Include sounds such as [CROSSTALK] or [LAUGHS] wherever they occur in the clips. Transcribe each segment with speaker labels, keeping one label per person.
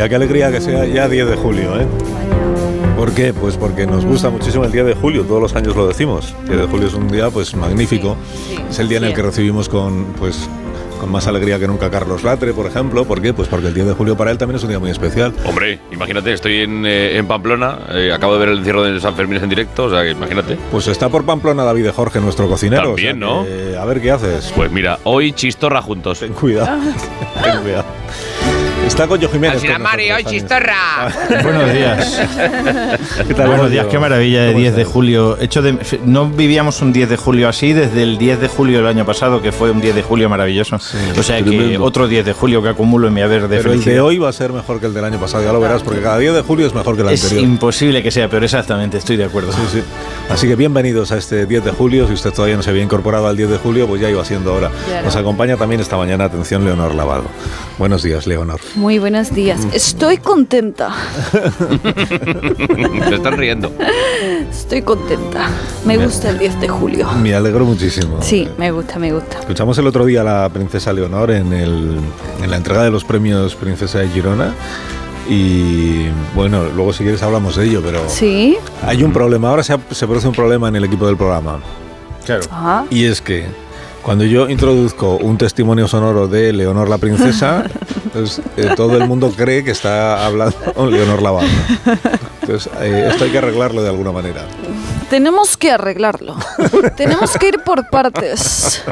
Speaker 1: alegría, qué alegría que sea ya 10 de julio, ¿eh? ¿Por qué? Pues porque nos gusta muchísimo el día de julio, todos los años lo decimos. El día de julio es un día pues magnífico. es el día en el que recibimos con pues con más alegría que nunca Carlos Latre, por ejemplo. ¿Por qué? Pues porque el 10 de julio para él también es un día muy especial.
Speaker 2: Hombre, imagínate, estoy en, eh, Pamplona, eh, acabo de ver el encierro de San Fermín en directo, o sea, que imagínate.
Speaker 1: Pues está por Pamplona David de Jorge, nuestro cocinero.
Speaker 2: También, ¿no?
Speaker 1: a ver qué haces.
Speaker 2: Pues mira, hoy chistorra juntos.
Speaker 1: Ten cuidado. [LAUGHS] Ten cuidado. Está Coño Jiménez.
Speaker 3: Con Mario, hoy chistorra. [LAUGHS]
Speaker 4: Buenos días. ¿Qué tal? Buenos días, qué maravilla de 10 de julio. Hecho de, no vivíamos un 10 de julio así desde el 10 de julio del año pasado, que fue un 10 de julio maravilloso. o sea que otro 10 de julio que acumulo en mi haber de
Speaker 1: Pero el de hoy va a ser mejor que el del año pasado, ya lo verás, porque cada 10 de julio es mejor que el anterior.
Speaker 4: Es imposible que sea, pero exactamente, estoy de acuerdo.
Speaker 1: Sí, sí. Así que bienvenidos a este 10 de julio. Si usted todavía no se había incorporado al 10 de julio, pues ya iba siendo hora. Nos acompaña también esta mañana, atención, Leonor Lavado. Buenos días, Leonor.
Speaker 5: Muy buenos días. Estoy contenta. [LAUGHS]
Speaker 2: Te están riendo.
Speaker 5: Estoy contenta. Me gusta el 10 de julio.
Speaker 1: Me alegro muchísimo.
Speaker 5: Sí, me gusta, me gusta.
Speaker 1: Escuchamos el otro día a la princesa Leonor en, el, en la entrega de los premios Princesa de Girona. Y bueno, luego si quieres hablamos de ello, pero
Speaker 5: sí.
Speaker 1: hay un problema. Ahora se, se produce un problema en el equipo del programa.
Speaker 4: Claro.
Speaker 1: Y es que cuando yo introduzco un testimonio sonoro de Leonor la Princesa, [LAUGHS] pues, eh, todo el mundo cree que está hablando [LAUGHS] con Leonor la Entonces, eh, esto hay que arreglarlo de alguna manera.
Speaker 5: Tenemos que arreglarlo. [LAUGHS] Tenemos que ir por partes.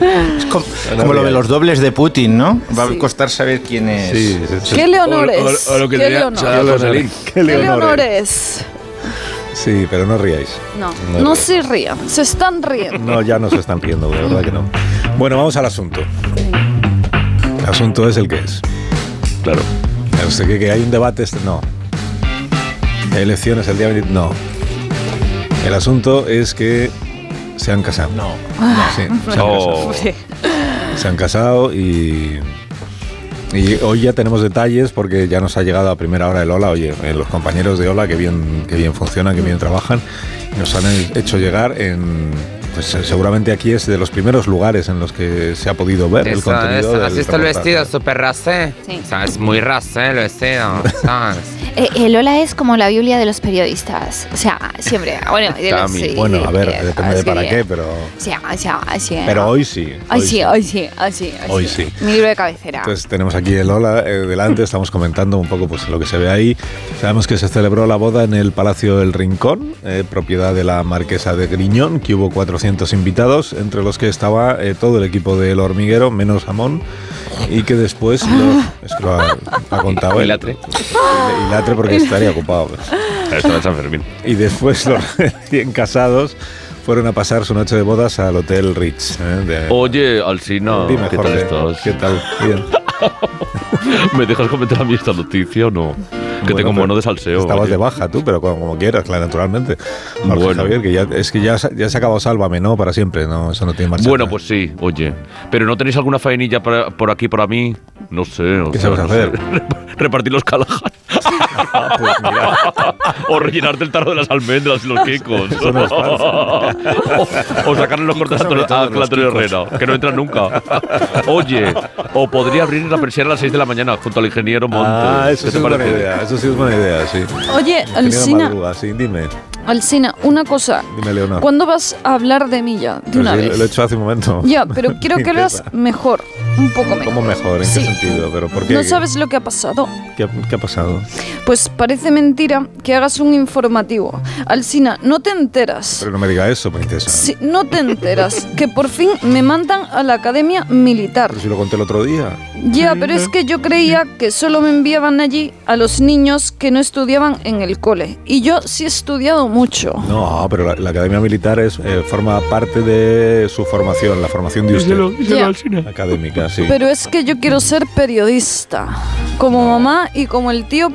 Speaker 4: Es como, lo de los dobles de Putin, ¿no? Va a costar saber quién es. Sí,
Speaker 5: ¿Qué Leonor es? ¿Qué Leonor? ¿Qué Leonor es?
Speaker 1: Sí, pero no ríais.
Speaker 5: No, no, se rían, se están riendo.
Speaker 1: No, ya no se están riendo, de verdad que no. Bueno, vamos al asunto. El asunto es el que es.
Speaker 2: Claro.
Speaker 1: ¿Usted que, que hay un debate? Este? No. ¿Hay elecciones el día 20? No. El asunto es que se han casado.
Speaker 4: No.
Speaker 1: Sí, se han oh. casado. Se han casado y y hoy ya tenemos detalles porque ya nos ha llegado a primera hora el Hola. Oye, eh, los compañeros de Hola que bien, que bien funcionan, que bien trabajan, nos han hecho llegar en pues eh, seguramente aquí es de los primeros lugares en los que se ha podido ver el contenido.
Speaker 3: ¿Has visto el vestido súper rasé? Sí. O sea, es muy rasé el vestido. [LAUGHS]
Speaker 6: eh, el Ola es como la Biblia de los periodistas. O sea, siempre. Bueno,
Speaker 1: sí, bueno a ver, depende de para qué, pero.
Speaker 6: Sí, sí, sí,
Speaker 1: pero hoy sí.
Speaker 6: Hoy sí, hoy sí, hoy sí.
Speaker 1: Hoy sí.
Speaker 6: Mi libro de cabecera.
Speaker 1: Entonces tenemos aquí el Ola eh, delante, estamos comentando un poco pues lo que se ve ahí. Sabemos que se celebró la boda en el Palacio del Rincón, eh, propiedad de la marquesa de Griñón, que hubo 400 invitados, entre los que estaba eh, todo el equipo del hormiguero, menos Amón, y que después lo, [LAUGHS] ha, contado
Speaker 2: el Latre.
Speaker 1: Y Porque [LAUGHS] estaría ocupado.
Speaker 2: San Fermín.
Speaker 1: Y después los [LAUGHS] recién casados fueron a pasar su noche de bodas al Hotel Ritz.
Speaker 2: ¿eh? Oye, Alcina,
Speaker 1: Dime, ¿qué tal estás? ¿Qué tal? Bien. [LAUGHS]
Speaker 2: ¿Me dejas comentar a mí esta noticia o no? que tengo mono de salseo.
Speaker 1: Estabas de baja tú, pero como, quieras, claro, naturalmente. bueno. Javier, que ya, es que ya, ya se ha acabado Sálvame, ¿no? Para siempre, ¿no? Eso no tiene marcha.
Speaker 2: Bueno, pues sí, oye. Pero ¿no tenéis alguna faenilla por aquí para mí? No sé.
Speaker 1: ¿Qué sabes hacer?
Speaker 2: Repartir los Callahan. Ah, pues o rellenarte el tarro de las almendras y los quicos. o, sacarle los cortes a Antonio Herrera, que no entran nunca. Oye, o podría abrir la persiana a las 6 de la mañana junto al ingeniero Montes.
Speaker 1: Ah, eso sí es buena idea. Eso sí es buena idea, sí.
Speaker 5: Oye, Alcina.
Speaker 1: Sí, dime.
Speaker 5: Alcina, una cosa.
Speaker 1: Dime, Leonor.
Speaker 5: ¿Cuándo vas a hablar de mí ya? De una vez.
Speaker 1: Lo he hecho hace un momento.
Speaker 5: Ya, pero [LAUGHS] quiero que lo mejor. Un poco mejor.
Speaker 1: ¿Cómo mejor? ¿En qué sentido? ¿Pero por qué?
Speaker 5: ¿No sabes lo que ha pasado?
Speaker 1: ¿Qué, ¿Qué, ha pasado?
Speaker 5: Pues parece mentira que hagas un informativo. Alcina, no te enteras.
Speaker 1: Pero no me diga eso, princesa.
Speaker 5: Sí, no te enteras. [LAUGHS] que por fin me mandan a la academia militar.
Speaker 1: Pero si lo conté el otro día.
Speaker 5: Ya, pero es que yo creía que solo me enviaban allí a los niños que no estudiaban en el cole. Y yo sí he estudiado mucho.
Speaker 1: No, pero la, academia militar es eh, forma parte de su formación, la formación de usted. Académica, sí.
Speaker 5: Pero es que yo quiero ser periodista, como mamá y como el tío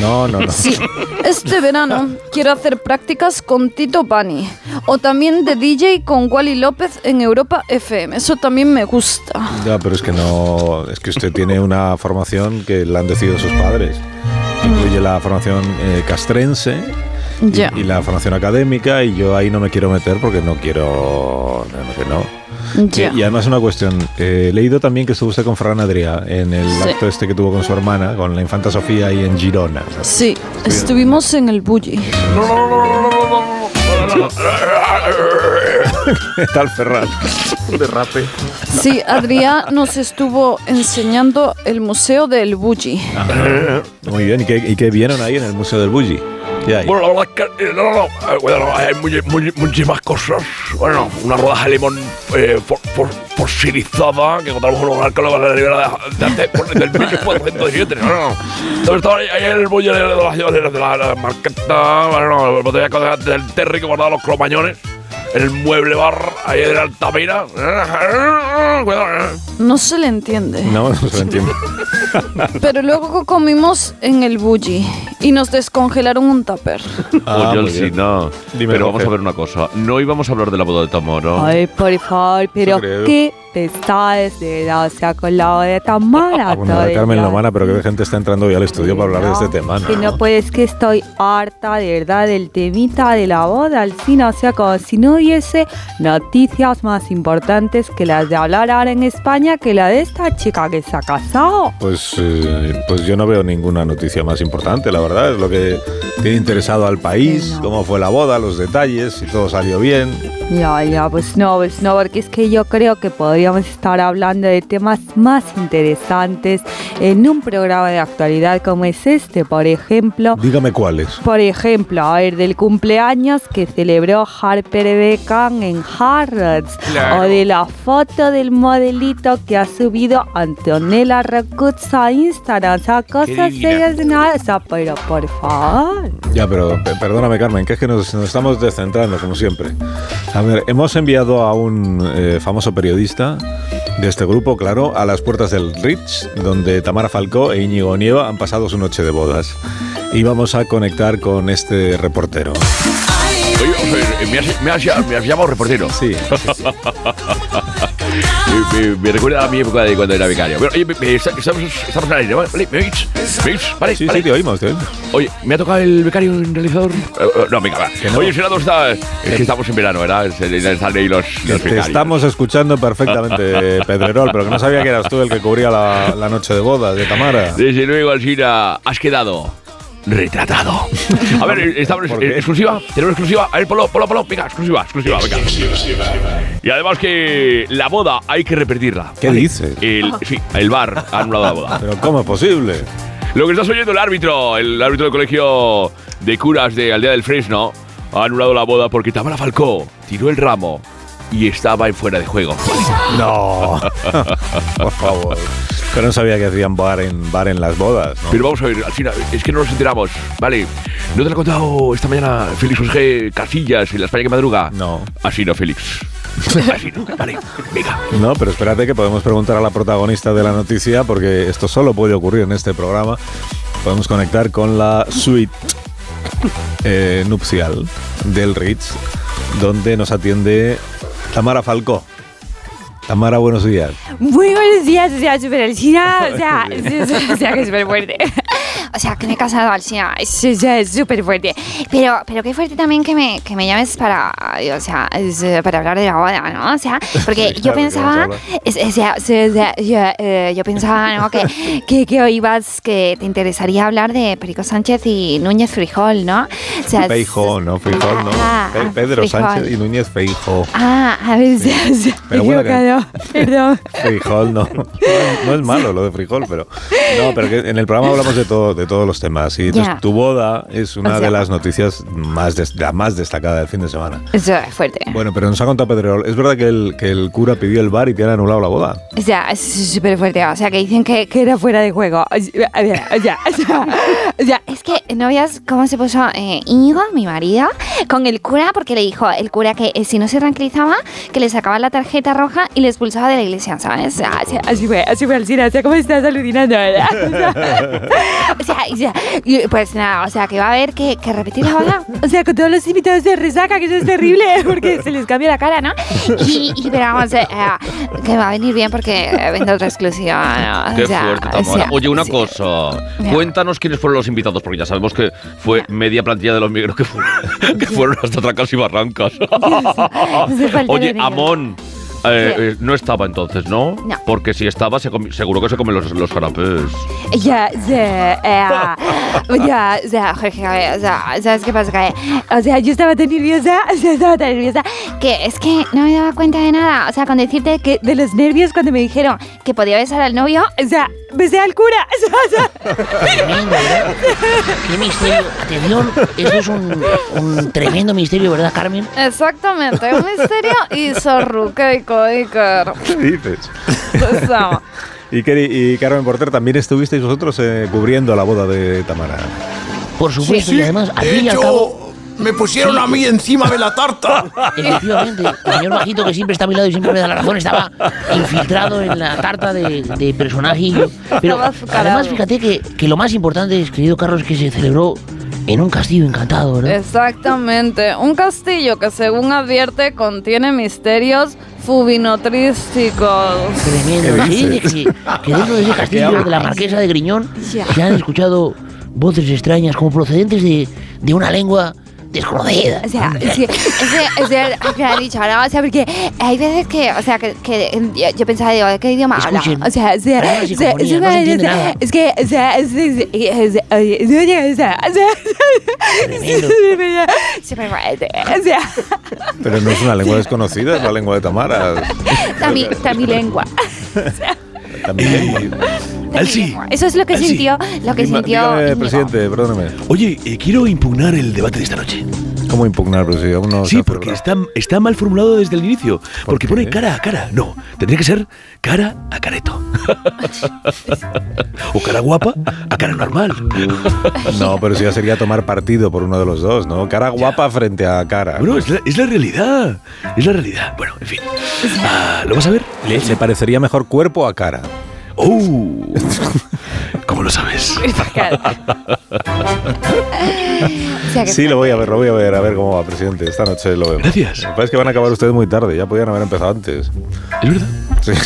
Speaker 1: No, no, no.
Speaker 5: Sí, este verano quiero hacer prácticas con Tito Pani. O también de DJ con Wally López en Europa FM. Eso también me gusta.
Speaker 1: Ya, pero es que no es que usted tiene una formación que la han decidido sus padres. Incluye la formación eh, castrense y, la formación académica y yo ahí no me quiero meter porque no quiero... No, no, y además una cuestión, eh, he leído también que estuvo usted con Fran Adrià en el acto este que tuvo con su hermana, con la infanta Sofía y en Girona.
Speaker 5: Sí, estuvimos en el Bulli.
Speaker 1: ¿Qué tal Ferran?
Speaker 2: Derrape.
Speaker 5: Sí, Adrián nos estuvo enseñando el Museo del Bulli.
Speaker 1: Muy bien, ¿y qué, ¿y qué vieron ahí en el Museo del Bulli?
Speaker 2: Bueno, la verdad es que eh, no, no, eh, bueno, hay muchísimas cosas. Bueno, una rodaja de limón eh, fosilizada que encontramos en un lugar que lo de, de, de, del 1417. No, no. Entonces estaba ahí, ahí en el bullo de, la de la, la marqueta, bueno, botella del Terry que guardaba los cromañones el mueble bar ahí de Altamira.
Speaker 5: No se le entiende.
Speaker 1: No, no se le entiende. [LAUGHS]
Speaker 5: Pero luego comimos en el Bulli y nos descongelaron un tupper.
Speaker 2: Ah, Oye, sí, no. pero vamos a ver una cosa. No íbamos a hablar de la boda de Tamara.
Speaker 7: Ay, por favor, pero ¿qué pesades de la, o sea, con la de Tamara.
Speaker 1: Ah, bueno, de Carmen Lomana, pero que gente está entrando hoy al estudio para hablar de este tema.
Speaker 7: ¿no? Que no puedes, que estoy harta de verdad del temita de la boda al cine, o sea, como si no hubiese noticias más importantes que las de hablar ahora en España que la de esta chica que se ha casado.
Speaker 1: Pues, eh, pues yo no veo ninguna noticia más importante, la verdad, es lo que tiene interesado al país, cómo fue la boda, los detalles, si todo salió bien.
Speaker 7: Ya, ya, pues no, pues no, porque es que yo creo que podría podríamos estar hablando de temas más interesantes en un programa de actualidad como es este, por ejemplo.
Speaker 1: Dígame cuáles.
Speaker 7: Por ejemplo, a ver, del cumpleaños que celebró Harper Beckham en Harrods. O de la foto del modelito que ha subido Antonella Rocuzza a Instagram. O sea, cosas serias de nada. O sea, pero por favor.
Speaker 1: Ya, pero perdóname, Carmen, que es que nos, estamos descentrando, como siempre. A ver, hemos enviado a un eh, famoso periodista de este grupo, claro, a las puertas del Ritz, donde Tamara Falcó e Íñigo Nieva han pasado su noche de bodas. Y vamos a conectar con este reportero.
Speaker 2: Oye, me has, llamado reportero.
Speaker 1: Sí. [LAUGHS]
Speaker 2: me, recuerda a mi época de cuando era vicario. Pero, oye, estamos, estamos al aire, ¿vale? ¿Me oís? ¿Me oís? ¿Vale?
Speaker 1: Sí,
Speaker 2: ¿vale?
Speaker 1: sí, te oímos, te oímos.
Speaker 2: Oye, ¿me ha tocado el becario en realizador? Uh, no, venga, va. No. Oye, Senado está... Es que estamos en verano, ¿verdad? Están ahí los, los
Speaker 1: Te estamos escuchando perfectamente, [LAUGHS] Pedrerol, pero que no sabía que eras tú el que cubría la, la noche de bodas de Tamara.
Speaker 2: Desde luego, Alcina, has quedado retratado. A ver, estamos en exclusiva. Tenemos exclusiva. A ver, Polo, Polo, Polo. Venga, exclusiva, exclusiva. Venga. Y además que la boda hay que repetirla.
Speaker 1: ¿Qué dices?
Speaker 2: El, sí, el bar ha anulado la boda. [LAUGHS]
Speaker 1: ¿Pero cómo es posible?
Speaker 2: Lo que estás oyendo el árbitro, el árbitro del colegio de curas de Aldea del Fresno, ha anulado la boda porque Tamara Falcó tiró el ramo y estaba en fuera de juego.
Speaker 1: No, [LAUGHS] por favor. Pero no sabía que hacían bar en, bar en las bodas.
Speaker 2: Pero vamos a ver, al final, es que no nos enteramos. Vale, ¿no te lo ha contado esta mañana Félix José Casillas en la España que madruga?
Speaker 1: No.
Speaker 2: Así no, Félix. [LAUGHS] Así no, vale, venga.
Speaker 1: No, pero espérate que podemos preguntar a la protagonista de la noticia, porque esto solo puede ocurrir en este programa. Podemos conectar con la suite eh, nupcial del Ritz, donde nos atiende Tamara Falcó. Tamara, buenos días.
Speaker 7: Muy buenos días, o sea, súper o sea, [LAUGHS] o sea, que súper fuerte.
Speaker 6: O sea, que me he casado, Alcina,
Speaker 7: es súper fuerte.
Speaker 6: Pero, pero qué fuerte también que me, que me llames para, o sea, para hablar de la boda, ¿no? O sea, [LAUGHS] porque yo pensaba, o sea, yo, eh, yo, pensaba, ¿no? Que, [LAUGHS] que, que, hoy ibas, que te interesaría hablar de Perico Sánchez y Núñez Frijol, ¿no?
Speaker 1: O sea, Feijo, no, Frijol, no. Ah, Pedro Sánchez y Núñez Feijo.
Speaker 6: Ah, a ver, sí, sí,
Speaker 1: pero bueno, perdón. Frijol, no. [LAUGHS] no. es malo lo de frijol, pero. No, pero que en el programa hablamos de todo de todos los temas. Y tu boda es una de las noticias más, la más destacada del fin de semana.
Speaker 6: Eso es fuerte.
Speaker 1: Bueno, pero nos ha contado Pedro, ¿es verdad que el, que el cura pidió el bar y te han anulado la boda?
Speaker 6: O sea, es súper fuerte. O sea, que dicen que, que, era fuera de juego. O sea, o sea, o sea, es que no veas cómo se puso eh, Íñigo, mi marido, con el cura, porque le dijo el cura que eh, si no se tranquilizaba, que le sacaba la tarjeta roja y le expulsaba de la iglesia, ¿sabes? O sea, así fue, así fue, Alcina. O sea, ¿cómo estás alucinando, verdad? O sea, pues nada, o sea, que va a haber que, repetir la boda. [LAUGHS] O sea, con todos los invitados de resaca, que eso es terrible, [LAUGHS] porque se les cambia la cara, ¿no? Y, y pero vamos, eh, que va a venir bien porque vende otra exclusiva.
Speaker 2: ¿no? Qué fuerte, Tamara. Oye, una cosa. Cuéntanos quiénes fueron los invitados, porque ya sabemos que fue media plantilla de los migros que fueron, [LAUGHS] que fueron hasta Tracas y Barrancas. Oye, Amón. Eh, eh, no estaba entonces, ¿no?
Speaker 6: No.
Speaker 2: Porque si estaba, se seguro que se comen los, los canapés.
Speaker 6: Ya, ya, ya, ya, Jorge, o sea, ¿sabes qué pasa? O sea, yo estaba tan nerviosa, [LAUGHS] o sea, estaba tan nerviosa, que es que no me daba cuenta de nada. O sea, con decirte que de los nervios cuando me dijeron que podía besar al novio, o sea, besé al cura.
Speaker 8: Tremendo, ¿verdad? Qué misterio. Atención, eso es un, un tremendo misterio, ¿verdad, Carmen?
Speaker 5: Exactamente, un misterio y sorruqueico, Iker.
Speaker 1: ¿Qué dices?
Speaker 5: O sea, [LAUGHS]
Speaker 1: Y, Keri- y Carmen Porter, también estuvisteis vosotros eh, cubriendo la boda de Tamara.
Speaker 8: Por supuesto, y además, al fin y al
Speaker 9: hecho,
Speaker 8: cabo,
Speaker 9: me pusieron a mí encima de la tarta.
Speaker 8: efectivamente, el señor bajito que siempre está a mi lado y siempre me da la razón, estaba infiltrado en la tarta de, de personajillo. Pero además, fíjate que, que lo más importante, es, querido Carlos, que se celebró en un castillo encantado, ¿verdad?
Speaker 5: exactamente. Un castillo que según advierte contiene misterios fubinotrísticos.
Speaker 8: Tremendo. Dice que, que dentro de ese castillo de la marquesa de Griñón
Speaker 5: Ya.
Speaker 8: se han escuchado voces extrañas como procedentes de, de una lengua desconocida.
Speaker 6: o sea, sí, o sea, o sea, que ha dicho, ¿no? O sea, porque hay veces que, o sea, que, que yo, yo pensaba, digo, ¿qué idioma habla? O sea, o sea, o
Speaker 8: no se
Speaker 6: sea,
Speaker 8: entiende nada.
Speaker 6: es que, o sea, es, es, es, es, es, o sea, o sea,
Speaker 8: Tremendo.
Speaker 6: súper fuerte, o sea,
Speaker 1: Pero no es una lengua desconocida, es la lengua de Tamara.
Speaker 6: también, también lengua.
Speaker 1: También.
Speaker 2: Alci,
Speaker 6: Eso es lo que
Speaker 2: Alci,
Speaker 6: sintió, lo que
Speaker 1: Dime-
Speaker 6: sintió.
Speaker 1: dígame,
Speaker 6: Íñigo.
Speaker 1: presidente, perdóneme.
Speaker 2: oye, eh, quiero impugnar el debate de esta noche.
Speaker 1: ¿Cómo impugnarlo si aún no se
Speaker 2: sí,
Speaker 1: ha
Speaker 2: porque está, está mal formulado desde el inicio. Porque
Speaker 1: qué?
Speaker 2: pone cara a cara. No, tendría que ser cara a careto. [LAUGHS] o cara guapa a cara normal.
Speaker 1: No, pero si ya sería tomar partido por uno de los dos, ¿no? Cara guapa frente a cara.
Speaker 2: Bueno, es la, es la realidad. Es la realidad. Bueno, en fin. Ah, ¿Lo vas a ver?
Speaker 1: ¿Le, le parecería mejor cuerpo a cara?
Speaker 2: ¡Oh! [LAUGHS] ¿Cómo lo sabes? [LAUGHS]
Speaker 6: Sea,
Speaker 1: Sí, lo voy a ver, lo voy a ver, a ver cómo va, presidente. Esta noche lo vemos.
Speaker 2: Gracias.
Speaker 1: Lo que pasa es que van a acabar ustedes muy tarde, ya podían haber empezado antes.
Speaker 2: Es verdad.
Speaker 1: Sí. [LAUGHS]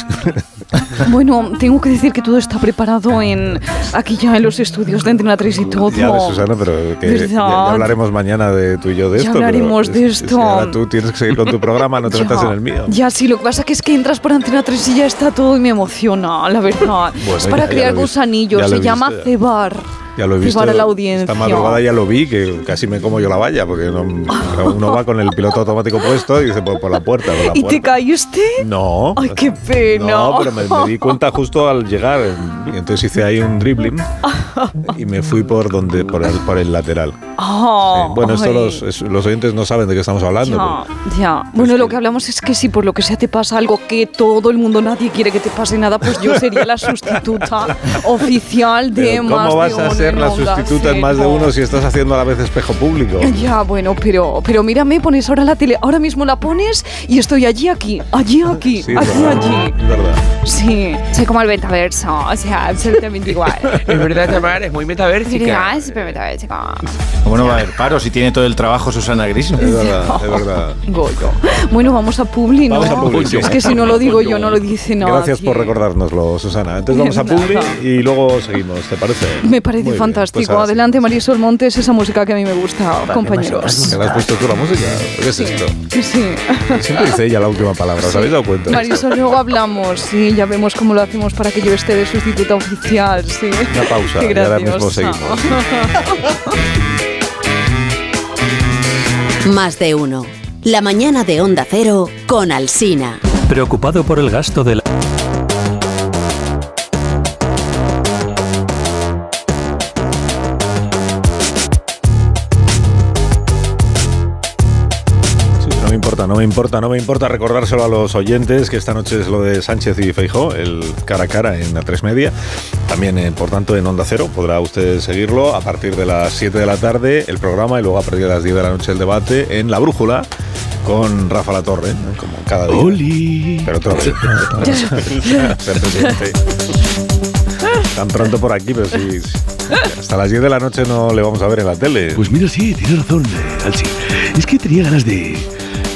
Speaker 5: Bueno, tengo que decir que todo está preparado en aquí ya en los estudios de Antena 3 y todo.
Speaker 1: Ya ves, Susana, pero que ya, ya hablaremos mañana de tú y yo de
Speaker 5: Ya
Speaker 1: esto. pero
Speaker 5: hablaremos de
Speaker 1: es- es que
Speaker 5: esto.
Speaker 1: ahora tú tienes que seguir con tu programa, no te [LAUGHS] metas en el mío.
Speaker 5: Ya, sí, lo que pasa que es que entras por Antena 3 y ya está todo y me emociona, la verdad.
Speaker 1: Bueno,
Speaker 5: es para
Speaker 1: ya-
Speaker 5: crear gusanillos, se llama
Speaker 1: visto ya.
Speaker 5: cebar.
Speaker 1: Ya lo he visto.
Speaker 5: Cebar a la audiencia.
Speaker 1: Esta madrugada ya lo vi, que casi me como yo la valla, porque no- uno va con el piloto automático puesto y dice por, por la puerta. Por la
Speaker 5: ¿Y te
Speaker 1: puerta.
Speaker 5: caíste?
Speaker 1: No.
Speaker 5: Ay, qué pena.
Speaker 1: No, pero me, me di cuenta justo al llegar. Y entonces hice ahí un dribbling [LAUGHS] y me fui por donde por el, por el lateral.
Speaker 5: Ah,
Speaker 1: Sí. Bueno, esto los, los oyentes no saben de qué estamos hablando.
Speaker 5: Ya,
Speaker 1: pero-
Speaker 5: ya. Bueno, lo que hablamos es que si por lo que sea te pasa algo que todo el mundo, nadie quiere que te pase nada, pues yo sería la sustituta [LAUGHS] oficial de
Speaker 1: pero
Speaker 5: más
Speaker 1: ¿Cómo vas
Speaker 5: de
Speaker 1: a ser la sustituta en más de uno si estás haciendo a la vez espejo público?
Speaker 5: Ya, bueno, pero, pero mírame, pones ahora la tele, ahora mismo la pones y estoy allí, aquí, allí, aquí,
Speaker 1: Sí, es
Speaker 5: allí,
Speaker 1: verdad,
Speaker 5: allí.
Speaker 1: es verdad.
Speaker 5: Sí.
Speaker 6: Soy como el metaverso, o sea, absolutamente igual. [LAUGHS]
Speaker 3: Es verdad, Tamara, es muy metaversica.
Speaker 6: Sería súper metaversico.
Speaker 4: ¿Cómo no va a haber paro si tiene todo el trabajo Susana Griso?
Speaker 1: Es verdad, [LAUGHS] es verdad.
Speaker 5: Goyo. Bueno, vamos a Publi, ¿no?
Speaker 1: Vamos a Publi, sí.
Speaker 5: Es que si no lo digo yo, no lo dice nadie.
Speaker 1: Gracias por recordárnoslo, Susana. Entonces vamos a [LAUGHS] Publi y luego seguimos, ¿te parece?
Speaker 5: Me parece
Speaker 1: Muy bien,
Speaker 5: fantástico.
Speaker 1: pues ahora sí.
Speaker 5: Adelante, Marisol Montes, esa música que a mí me gusta, compañeros.
Speaker 1: ¿Que le has puesto tú la música? ¿Qué es esto?
Speaker 5: Sí. [LAUGHS]
Speaker 1: Siempre dice ella la última palabra, ¿os habéis dado cuenta?
Speaker 5: Marisol, luego hablamos, sí, ya vemos cómo lo hacemos para que yo esté de sustituta oficial, sí.
Speaker 1: Una pausa y ahora mismo seguimos. [LAUGHS]
Speaker 10: Más de uno. La mañana de Onda Cero con Alsina.
Speaker 11: Preocupado por el gasto de la...
Speaker 1: importa, no me importa, no me importa recordárselo a los oyentes que esta noche es lo de Sánchez y Feijó, el cara a cara en la 3 media. También, eh, por tanto, en Onda Cero podrá usted seguirlo a partir de las 7 de la tarde el programa y lugo a partir de las 10 de la noche el debate en La Brújula con Rafa La Torre, ¿no? como cada día.
Speaker 2: ¡Oli!
Speaker 1: Pero otra vez. [LAUGHS] [LAUGHS] Tan pronto por aquí, pero sí. sí. Hasta las 10 de la noche no le vamos a ver en la tele.
Speaker 2: Pues mira, sí, tienes razón, eh, Alci. Es que tenía ganas de,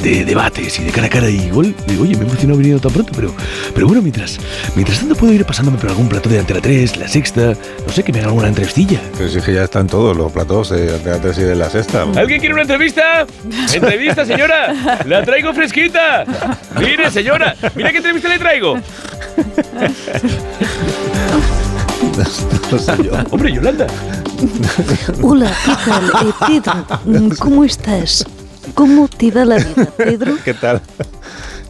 Speaker 2: de debates y de cara a cara. Y igual, digo, oye, me he emocionado venido tan pronto, pero, pero bueno, mientras, mientras tanto puedo ir pasándome por algún plató de Antena 3, La Sexta, no sé, que me haga alguna entrevistilla.
Speaker 1: Pero si es que ya están todos los platos de Antena 3 y de la sexta.
Speaker 2: ¿Alguien quiere una entrevista? ¿Entrevista, señora? ¡La traigo fresquita! Mire, señora, mira qué entrevista le traigo. [LAUGHS]
Speaker 1: No sé yo.
Speaker 2: Hombre, Yolanda.
Speaker 12: Hola, ¿qué tal? Eh, Pedro, ¿cómo estás? ¿Cómo te va la vida, Pedro? [LAUGHS]
Speaker 1: ¿Qué tal?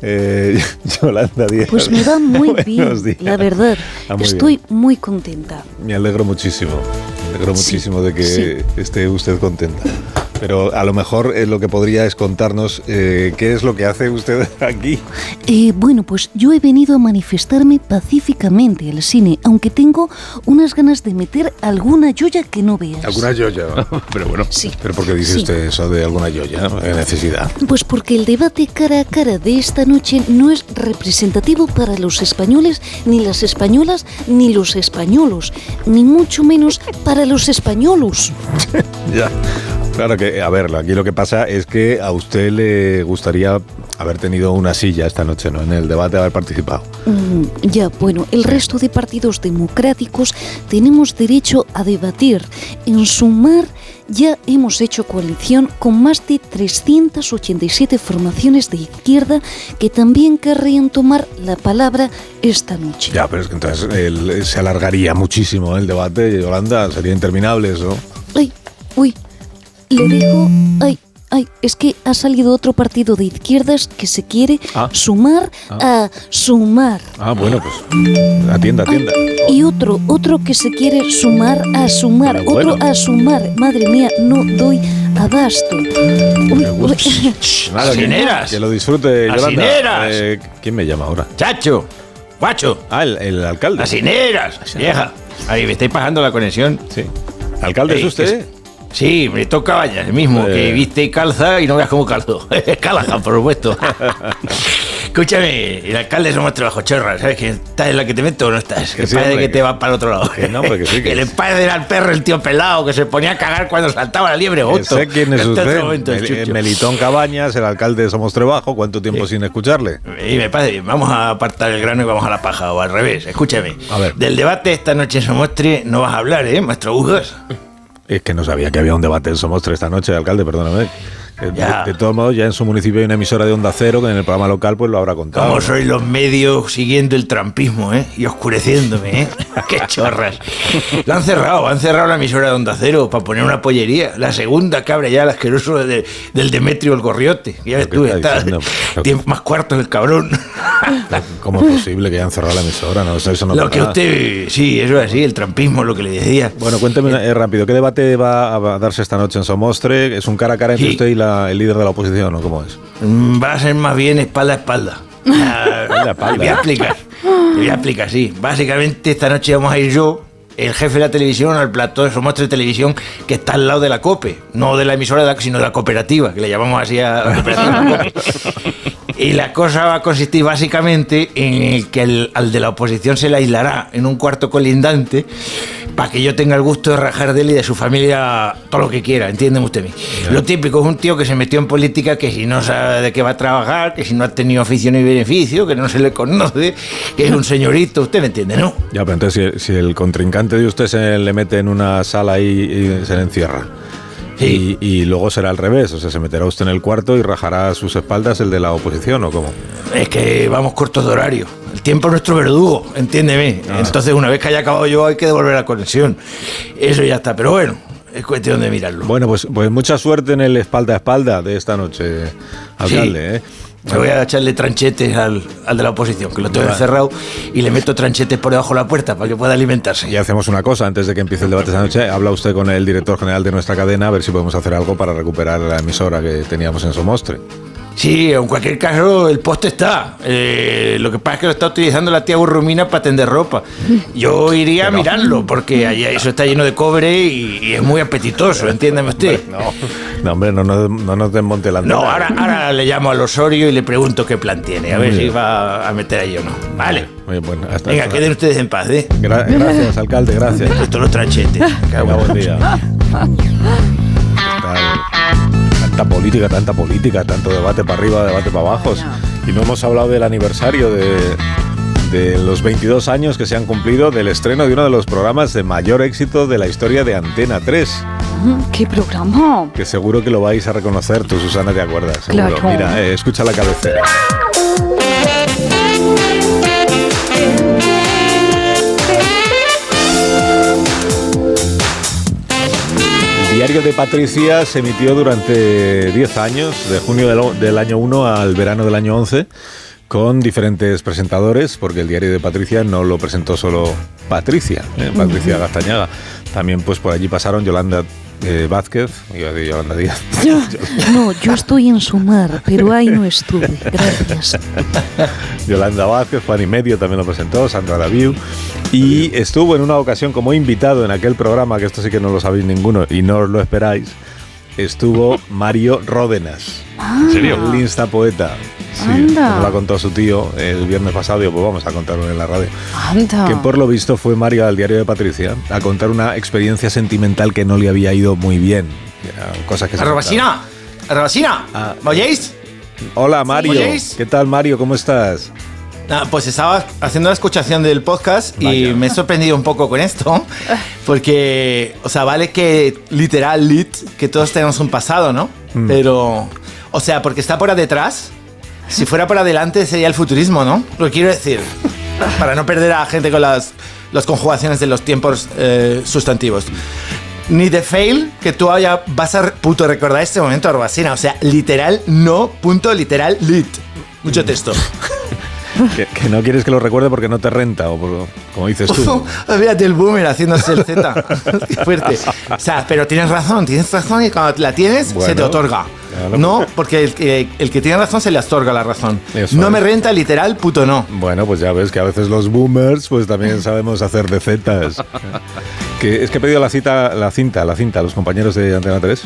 Speaker 1: Eh, [LAUGHS] Yolanda Díaz.
Speaker 12: Pues me va muy [LAUGHS] bien,
Speaker 1: días.
Speaker 12: la verdad.
Speaker 1: Ah, muy
Speaker 12: Estoy
Speaker 1: bien.
Speaker 12: muy contenta.
Speaker 1: Me alegro muchísimo. Me alegro
Speaker 12: Sí,
Speaker 1: muchísimo de que
Speaker 12: sí.
Speaker 1: esté usted contenta. Pero a lo mejor eh, lo que podría es contarnos eh, qué es lo que hace usted [LAUGHS] aquí.
Speaker 12: Eh, bueno, pues yo he venido a manifestarme pacíficamente al cine, aunque tengo unas ganas de meter alguna joya que no veas.
Speaker 1: ¿Alguna yoya? [LAUGHS] Pero bueno,
Speaker 12: Sí.
Speaker 1: ¿pero por qué dice
Speaker 12: Sí.
Speaker 1: usted eso de alguna yoya? ¿Qué necesidad?
Speaker 12: Pues porque el debate cara a cara de esta noche no es representativo para los españoles, ni las españolas, ni los españolos, ni mucho menos para los españolos. [LAUGHS]
Speaker 1: Ya. Claro que, a ver, aquí lo que pasa es que a usted le gustaría haber tenido una silla esta noche, ¿no? En el debate haber participado.
Speaker 12: Mm, ya, bueno, el resto de partidos democráticos tenemos derecho a debatir. En sumar, ya hemos hecho coalición con más de 387 formaciones de izquierda que también querrían tomar la palabra esta noche.
Speaker 1: Ya, pero es que entonces el- se alargaría muchísimo el debate, Yolanda, sería interminable eso.
Speaker 12: Ay, uy, le dejo. Ay, ay, es que ha salido otro partido de izquierdas que se quiere
Speaker 1: Ah.
Speaker 12: sumar a sumar.
Speaker 1: Ah, bueno, pues atienda, atienda.
Speaker 12: Y otro, otro que se quiere sumar a sumar,
Speaker 1: Pero
Speaker 12: otro
Speaker 1: bueno.
Speaker 12: a sumar. Madre mía, no doy abasto. Uy.
Speaker 1: Nada, que-
Speaker 9: Asineras.
Speaker 1: Que lo disfrute, Yolanda.
Speaker 9: Asineras.
Speaker 1: Eh, ¿Quién me llama ahora?
Speaker 9: Chacho, guacho,
Speaker 1: Ah, el, el alcalde.
Speaker 9: asineras, vieja. Ahí me estáis pasando la conexión.
Speaker 1: Sí. ¿Alcalde
Speaker 9: Ey,
Speaker 1: es usted?
Speaker 9: Sí, me toca vaya, el mismo,
Speaker 1: Eh.
Speaker 9: que viste y calza y no veas cómo calzo. [LAUGHS] Callahan, por supuesto. [LAUGHS] Escúchame, el alcalde somos trabajochorras, ¿sabes? Que estás en la que te meto o no estás. Que
Speaker 1: sí,
Speaker 9: parece
Speaker 1: hombre,
Speaker 9: que te va para el otro lado.
Speaker 1: que no, hombre, que sí, [LAUGHS] que sí.
Speaker 9: padre al perro el tío pelado que se ponía a cagar cuando saltaba la liebre
Speaker 1: sé quién es usted.
Speaker 9: momento, el.
Speaker 1: Melitón Cabañas, el alcalde de Somos Trebajo. ¿Cuánto tiempo sin escucharle?
Speaker 9: Y me parece bien, vamos a apartar el grano y vamos a la paja, o al revés, escúchame.
Speaker 1: A ver.
Speaker 9: Del debate esta noche en Somostre no vas a hablar, ¿eh, maestro Bujas?
Speaker 1: Es que no sabía que había un debate en Somostre esta noche, alcalde, perdóname. Eh,
Speaker 9: Ya.
Speaker 1: De, de todos modos, ya en su municipio hay una emisora de Onda Cero que en el programa local pues lo habrá contado.
Speaker 9: Como
Speaker 1: ¿no?
Speaker 9: sois los medios siguiendo el trampismo, ¿eh? Y oscureciéndome, ¿eh? [LAUGHS] ¡Qué chorras! Lo han cerrado, han cerrado la emisora de Onda Cero para poner una pollería. La segunda que abre ya el asqueroso de- del Demetrio el Gorriote. Ya ves
Speaker 1: ¿Pero qué
Speaker 9: tú,
Speaker 1: está diciendo?
Speaker 9: tiene más cuartos el cabrón.
Speaker 1: ¿Cómo es posible que hayan cerrado la emisora? No, eso, eso no
Speaker 9: lo que
Speaker 1: nada.
Speaker 9: usted... Sí, eso es así, el trampismo, lo que le decía.
Speaker 1: Bueno, cuénteme eh, rápido, ¿qué debate va a darse esta noche en Somostre? ¿Es un cara a cara entre
Speaker 9: Sí.
Speaker 1: usted y la- el líder de la oposición o cómo es?
Speaker 9: Mm, Va a ser más bien espalda a [LAUGHS] espalda.
Speaker 1: A espalda.
Speaker 9: Te voy a explicar. Te voy a explicar, sí. Básicamente esta noche vamos a ir yo, el jefe de la televisión, al plató de Somos Tres Televisión, que está al lado de la COPE. No de la emisora, de la- sino de la cooperativa, que le llamamos así a la cooperativa. [LAUGHS] Y la cosa va a consistir básicamente en el que el- al de la oposición se le aislará en un cuarto colindante para que yo tenga el gusto de rajar de él y de su familia todo lo que quiera, entiende usted mí. Lo típico es un tío que se metió en política que si no sabe de qué va a trabajar, que si no ha tenido oficio ni beneficio, que no se le conoce, que es un señorito, usted me entiende, ¿no?
Speaker 1: Ya, pero entonces si, si el contrincante de usted se le mete en una sala ahí y se le encierra.
Speaker 9: Sí.
Speaker 1: Y, y luego será al revés, o sea, se meterá usted en el cuarto y rajará a sus espaldas el de la oposición, ¿o cómo?
Speaker 9: Es que vamos cortos de horario. El tiempo es nuestro verdugo, entiéndeme. Entonces, una vez que haya acabado yo, hay que devolver la conexión. Eso ya está, pero bueno, es cuestión de mirarlo.
Speaker 1: Bueno, pues, pues mucha suerte en el espalda a espalda de esta noche, alcalde, ¿eh?
Speaker 9: Me voy a echarle tranchetes al, al de la oposición, que lo tengo encerrado, y le meto tranchetes por debajo de la puerta para que pueda alimentarse.
Speaker 1: Y hacemos una cosa, antes de que empiece el debate esta noche, habla usted con el director general de nuestra cadena a ver si podemos hacer algo para recuperar la emisora que teníamos en Somostre.
Speaker 9: Sí, en cualquier caso, el poste está. Eh, lo que pasa es que lo está utilizando la tía Burrumina para tender ropa. Yo iría a mirarlo, porque allá eso está lleno de cobre y, y es muy apetitoso, entiéndeme usted. [LAUGHS]
Speaker 1: No, no hombre, no, nos- no nos desmonte la.
Speaker 9: No, ahora, ahora le llamo al Osorio y le pregunto qué plan tiene, a ver si va a meter ahí o no. Vale.
Speaker 1: Muy bueno, hasta
Speaker 9: Venga,
Speaker 1: hasta-
Speaker 9: queden ustedes en paz, ¿eh?
Speaker 1: Gra- gracias, alcalde, gracias.
Speaker 9: Esto los tranchetes.
Speaker 1: Venga, buen día. [LAUGHS] tanta política, tanta política, tanto debate para arriba, debate para abajo. Y no hemos hablado del aniversario de, de los 22 años que se han cumplido del estreno de uno de los programas de mayor éxito de la historia de Antena 3.
Speaker 5: ¿Qué programa?
Speaker 1: Que seguro que lo vais a reconocer, tú Susana te acuerdas. Seguro.
Speaker 5: Claro.
Speaker 1: Mira, eh, escucha la cabecera. Diario de Patricia se emitió durante 10 años, de junio del, del año 1 al verano del año 11, con diferentes presentadores, porque el diario de Patricia no lo presentó solo Patricia, ¿eh? Patricia. Gastañaga. También pues por allí pasaron Yolanda eh, Vázquez, iba a decir Yolanda Díaz. [LAUGHS]
Speaker 7: No, yo estoy en Sumar, pero ahí no estuve. Gracias. [LAUGHS]
Speaker 1: Yolanda Vázquez, Juan y Medio también lo presentó, Sandra Daviu. Y estuvo en una ocasión como invitado en aquel programa, que esto sí que no lo sabéis ninguno y no os lo esperáis, estuvo Mario Ródenas.
Speaker 5: ¿En serio?
Speaker 1: El instapoeta. Sí,
Speaker 5: Anda.
Speaker 1: como lo ha contado su tío el viernes pasado, digo, pues vamos a contarlo en la radio.
Speaker 5: Anda.
Speaker 1: Que por lo visto fue Mario al diario de Patricia a contar una experiencia sentimental que no le había ido muy bien. Cosas que se
Speaker 9: ¡Arrobasina! ¡Arrobasina! ¿Me oyéis?
Speaker 1: Hola Mario,
Speaker 9: ¿Oyéis?
Speaker 1: ¿qué tal Mario? ¿Cómo estás?
Speaker 9: Ah, pues estaba haciendo la escuchación del podcast y me he sorprendido un poco con esto. [LAUGHS] Porque, o sea, vale que literal, lit, que todos tenemos un pasado, ¿no?
Speaker 1: Mm.
Speaker 9: Pero, o sea, porque está por detrás. Si fuera por adelante sería el futurismo, ¿no? Lo quiero decir. Para no perder a la gente con las, las conjugaciones de los tiempos eh, sustantivos. Ni de fail, que tú ya vas a puto recordar este momento, Arbacina. O sea, literal, no, punto, literal, lit. Mucho texto. [LAUGHS]
Speaker 1: Que, que no quieres que lo recuerde porque no te renta, o por- como dices tú. [LAUGHS]
Speaker 9: Fíjate el boomer haciéndose el Z. [LAUGHS] Qué fuerte. O sea, pero tienes razón, tienes razón y cuando la tienes se te
Speaker 1: Bueno,
Speaker 9: otorga.
Speaker 1: Claro.
Speaker 9: No, porque el, que- el que tiene razón se le otorga la razón.
Speaker 1: Eso
Speaker 9: no
Speaker 1: es.
Speaker 9: me renta literal, puto no.
Speaker 1: Bueno, pues ya ves que a veces los boomers pues también [LAUGHS] sabemos hacer de zetas. Que es que he pedido la cita, la cinta, la cinta a los compañeros de Antena 3.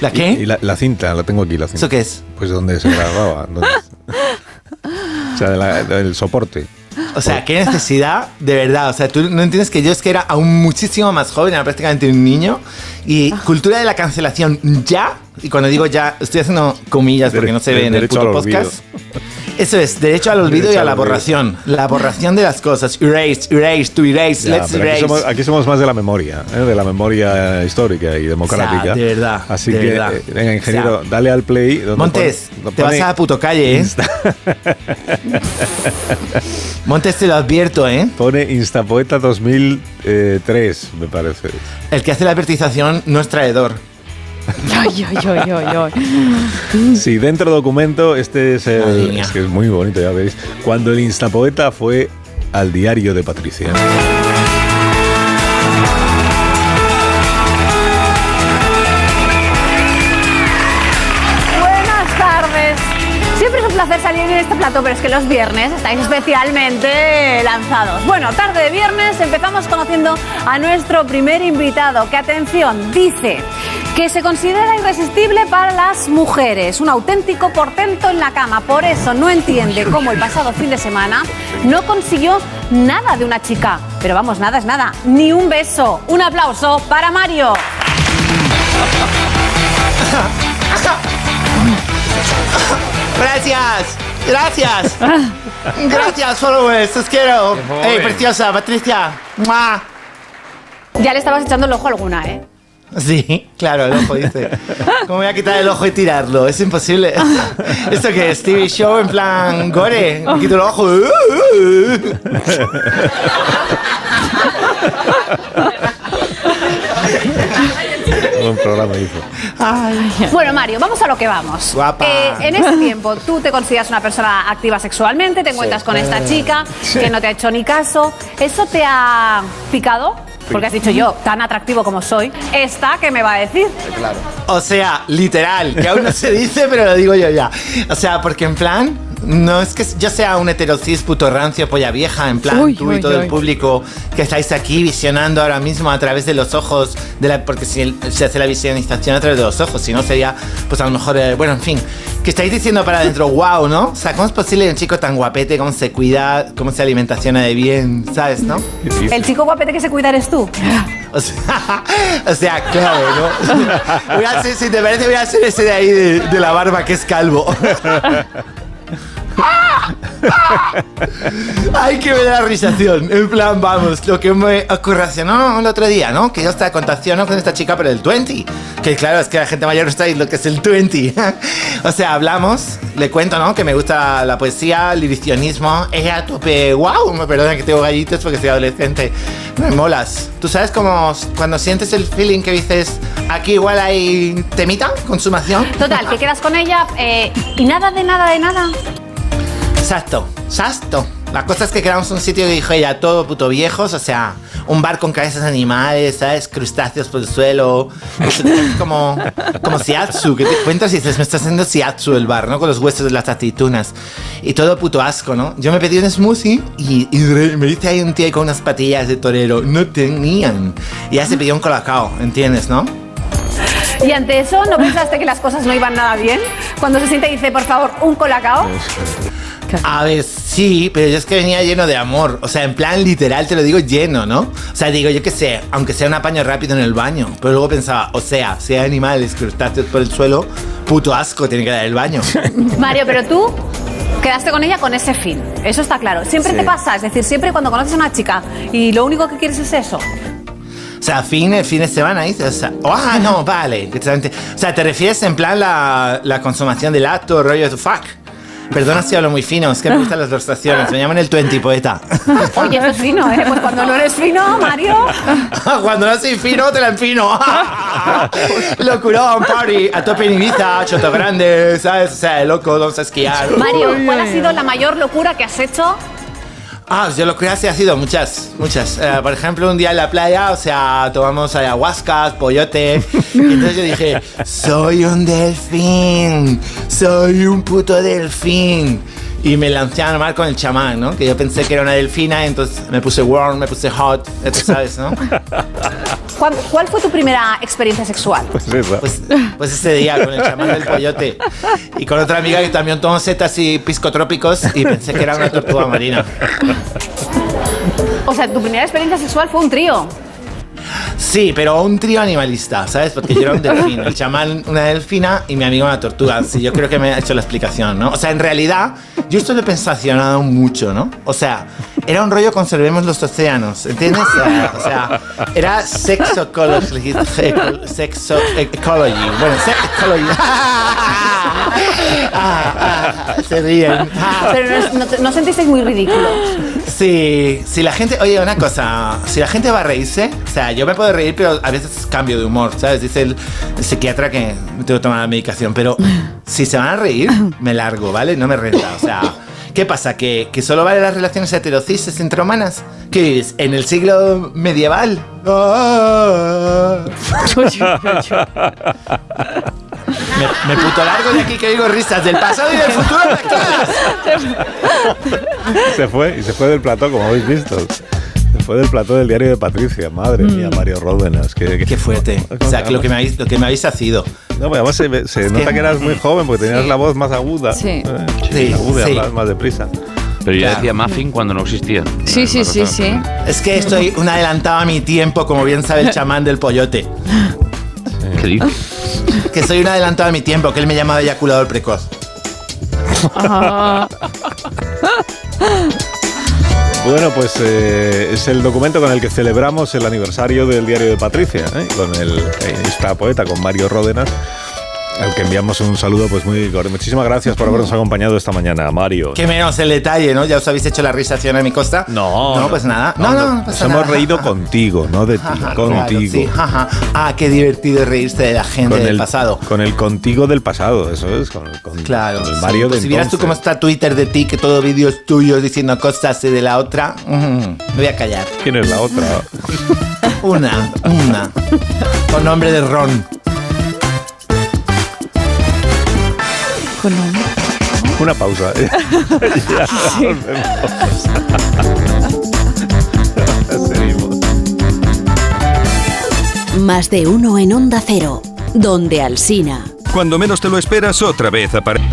Speaker 9: ¿La qué?
Speaker 1: Y, y la, la cinta, la tengo aquí, la cinta.
Speaker 9: ¿Eso qué es?
Speaker 1: Pues donde se grababa. donde- [LAUGHS] o sea, la- del soporte.
Speaker 9: O sea, qué necesidad, de verdad. O sea, tú no entiendes que yo es que era aún muchísimo más joven, era prácticamente un niño. Y cultura de la cancelación ya. Y cuando digo ya, estoy haciendo comillas porque no se ve en el puto
Speaker 1: olvido.
Speaker 9: Eso es, derecho al olvido
Speaker 1: Derecho
Speaker 9: y a la borración. La borración de las cosas. Erase, erase, to erase,
Speaker 1: Ya,
Speaker 9: let's
Speaker 1: aquí,
Speaker 9: erase.
Speaker 1: somos, aquí somos más de la memoria, ¿eh? de la memoria histórica y democrática.
Speaker 9: O sea, de verdad,
Speaker 1: Así
Speaker 9: de
Speaker 1: que,
Speaker 9: verdad.
Speaker 1: eh, venga, ingeniero,
Speaker 9: O sea,
Speaker 1: dale al play. donde
Speaker 9: Montes, te vas a la puto calle, ¿eh? [LAUGHS] Montes, te lo advierto, ¿eh?
Speaker 1: Pone Instapoeta 2003, me parece.
Speaker 9: El que hace la advertización no es traidor.
Speaker 5: Ay, ay, ay, ay, ay.
Speaker 1: Sí, dentro documento, este es el. Es que es muy bonito, ya veis. Cuando el Instapoeta fue al diario de Patricia.
Speaker 13: Buenas tardes. Siempre es un placer salir en este plato, pero es que los viernes estáis especialmente lanzados. Bueno, tarde de viernes empezamos conociendo a nuestro primer invitado, que atención, dice que se considera irresistible para las mujeres, un auténtico portento en la cama. Por eso no entiende cómo el pasado fin de semana no consiguió nada de una chica. Pero vamos, nada es nada, ni un beso. Un aplauso para Mario.
Speaker 9: Gracias, gracias. Gracias, followers, os quiero. Hey, preciosa, Patricia. ¡Mua!
Speaker 13: Ya le estabas echando el ojo a alguna, ¿eh? [LAUGHS]
Speaker 9: Sí, claro, el ojo dice. ¿Cómo voy a quitar el ojo y tirarlo? Es imposible. [LAUGHS] ¿Esto qué es? ¿TV show en plan gore? Me quito el ojo. [LAUGHS]
Speaker 1: Buen programa hizo.
Speaker 13: Bueno, Mario, vamos a lo que vamos.
Speaker 9: Guapa.
Speaker 13: Eh, en este tiempo, tú te consideras una persona activa sexualmente, te encuentras con esta chica
Speaker 9: Sí.
Speaker 13: que no te ha hecho ni caso. ¿Eso te ha picado? Porque has dicho yo, tan atractivo como soy, esta que me va a decir.
Speaker 9: O sea, literal, que aún no se dice, pero lo digo yo ya. O sea, porque en plan, no es que yo sea un heterocis puto rancio, polla vieja, en plan,
Speaker 5: Uy,
Speaker 9: tú y
Speaker 5: uy,
Speaker 9: todo
Speaker 5: uy.
Speaker 9: el público que estáis aquí visionando ahora mismo a través de los ojos, de la, porque si se hace la visionización a través de los ojos, si no sería, pues a lo mejor, eh, bueno, en fin, que estáis diciendo para adentro, [LAUGHS] wow, ¿no? O sea, ¿cómo es posible un chico tan guapete, cómo se cuida, cómo se alimentaciona de bien, ¿sabes, no?
Speaker 13: El chico guapete que se cuida eres tú. [LAUGHS]
Speaker 9: O sea, [LAUGHS] o sea, claro, ¿no? Voy a hacer, si te parece, voy a hacer ese de ahí de, de la barba que es calvo. [LAUGHS] Ay, que me da risación. En plan, vamos, lo que me ocurrió el otro día, ¿no? Que yo estaba contacto con esta chica por el 20. Que claro, es que la gente mayor no sabe lo que es el 20. [LAUGHS] o sea, hablamos, le cuento, ¿no? Que me gusta la poesía, el diricionismo. Ella tope, wow, me perdona que tengo gallitos porque soy adolescente. Me molas. ¿Tú sabes cómo cuando sientes el feeling que dices, aquí igual hay temita, consumación?
Speaker 13: Total, que quedas con ella eh, y nada de nada de nada.
Speaker 9: Exacto, exacto. La cosa es que creamos un sitio que dijo ella, todo puto viejos, o sea, un bar con cabezas de animales, ¿sabes? Crustáceos por el suelo. como, como Siatsu, que te cuentas y dices, me está haciendo Siatsu el bar, ¿no? Con los huesos de las aceitunas. Y todo puto asco, ¿no? Yo me pedí un smoothie y, y me dice ahí un tío con unas patillas de torero. No tenían. Y ya se pidió un colacao, ¿entiendes, no?
Speaker 13: Y ante eso, ¿no pensaste que las cosas no iban nada bien? Cuando se siente y dice, por favor, un colacao.
Speaker 9: A ver, sí, pero yo es que venía lleno de amor. O sea, en plan literal te lo digo lleno, ¿no? O sea, digo, yo qué sé, aunque sea un apaño rápido en el baño. Pero luego pensaba, o sea, si hay animales crustáceos por el suelo, puto asco tiene que dar el baño. [LAUGHS]
Speaker 13: Mario, pero tú quedaste con ella con ese fin. Eso está claro. Siempre te pasa, es decir, siempre cuando conoces a una chica y lo único que quieres es eso.
Speaker 9: O sea, fin, fin de semana, dices. O sea, oh, ah, no, vale. O sea, te refieres en plan la, la consumación del acto, rollo de fuck. Perdona si hablo muy fino, es que me [LAUGHS] gustan las versaciones. Me llaman el 20 poeta. [LAUGHS]
Speaker 13: Oye, eso es fino, ¿eh? Pues cuando no eres fino, Mario. [LAUGHS]
Speaker 9: cuando no soy fino, te la enfino. Locurón, party, a tope en Ibiza, choto grande, ¿sabes? O sea, loco, vamos a esquiar.
Speaker 13: Mario, ¿cuál ha sido la mayor locura que has hecho
Speaker 9: Ah, yo lo que hace ha sido muchas, muchas. Eh, por ejemplo, un día en la playa, o sea, tomamos ayahuasca, pollote. [LAUGHS] y entonces yo dije, soy un delfín, soy un puto delfín. Y me lancé a mar con el chamán, ¿no? Que yo pensé que era una delfina, entonces me puse warm, me puse hot, tú sabes, ¿no? [LAUGHS]
Speaker 13: ¿Cuál, fue tu primera experiencia sexual?
Speaker 9: Pues, pues, pues, ese día con el chamán del pollote y con otra amiga que también tomó setas y piscotrópicos y pensé que era una tortuga marina.
Speaker 13: O sea, tu primera experiencia sexual fue un trío.
Speaker 9: Sí, pero un trío animalista, ¿sabes? Porque yo era un delfín, el chamán una delfina y mi amigo una tortuga. Sí, yo creo que me ha hecho la explicación, ¿no? O sea, en realidad, yo esto lo he pensacionado mucho, ¿no? O sea, era un rollo conservemos los océanos, ¿entiendes? O sea, era sexo ecology, sexo ecology, bueno, sex ecology. Ah, [LAUGHS] ah, se ríen.
Speaker 13: Pero no, no, sentisteis muy ridículos.
Speaker 9: Sí, si la gente, oye, una cosa, si la gente va a reírse, o sea, yo me puedo reír, pero a veces cambio de humor, ¿sabes? Dice el, psiquiatra que tengo que tomar la medicación, pero si se van a reír, me largo, ¿vale? No me renta, o sea... ¿Qué pasa? ¿Que, ¿Que, solo vale las relaciones heterocis intrahumanas? ¿Qué es? ¿En el siglo medieval? [LAUGHS] Me, puto largo de aquí que digo risas del pasado y del futuro
Speaker 1: Se fue, y se fue del plató, como habéis visto. Fue del plató del diario de Patricia. Madre mm. mía, Mario Ródenas.
Speaker 9: Qué, qué fuerte. O sea, que lo que me habéis, lo que me habéis sido.
Speaker 1: No, pues además se, se nota que, eras muy joven porque tenías la voz más aguda. Sí. Eh, sí, aguda, sí. más deprisa.
Speaker 3: Pero yo decía muffin cuando no existía.
Speaker 5: Sí, sí, sí, sí.
Speaker 9: Es que estoy [LAUGHS] un adelantado a mi tiempo, como bien sabe el chamán del pollote.
Speaker 3: ¿Qué dices?
Speaker 9: que soy un adelantado a mi tiempo, que él me llama eyaculador precoz. [LAUGHS]
Speaker 1: Bueno, pues eh, es el documento con el que celebramos el aniversario del diario de Patricia, ¿eh? con el, esta poeta, con Mario Ródenas al que enviamos un saludo, pues muy Muchísimas gracias por habernos acompañado esta mañana, Mario.
Speaker 9: Que menos el detalle, ¿no? Ya os habéis hecho la risa a mi costa.
Speaker 1: No.
Speaker 9: No, pues nada. No, no, no,
Speaker 1: Nos hemos reído contigo, no de ti, contigo. sí,
Speaker 9: Ah, qué divertido reírse de la gente del pasado.
Speaker 1: Con el contigo del pasado, eso es. Con,
Speaker 9: claro.
Speaker 1: el Mario
Speaker 9: pues Si vieras tú cómo está Twitter de ti, que todo vídeos tuyos diciendo cosas de la otra, me voy a callar.
Speaker 1: ¿Quién es la otra? [LAUGHS]
Speaker 9: una, una. Con nombre de Ron.
Speaker 1: Una pausa. [LAUGHS] [LAUGHS]
Speaker 10: Más de uno en Onda Cero, donde Alsina.
Speaker 11: cuando menos te lo esperas, otra vez aparece.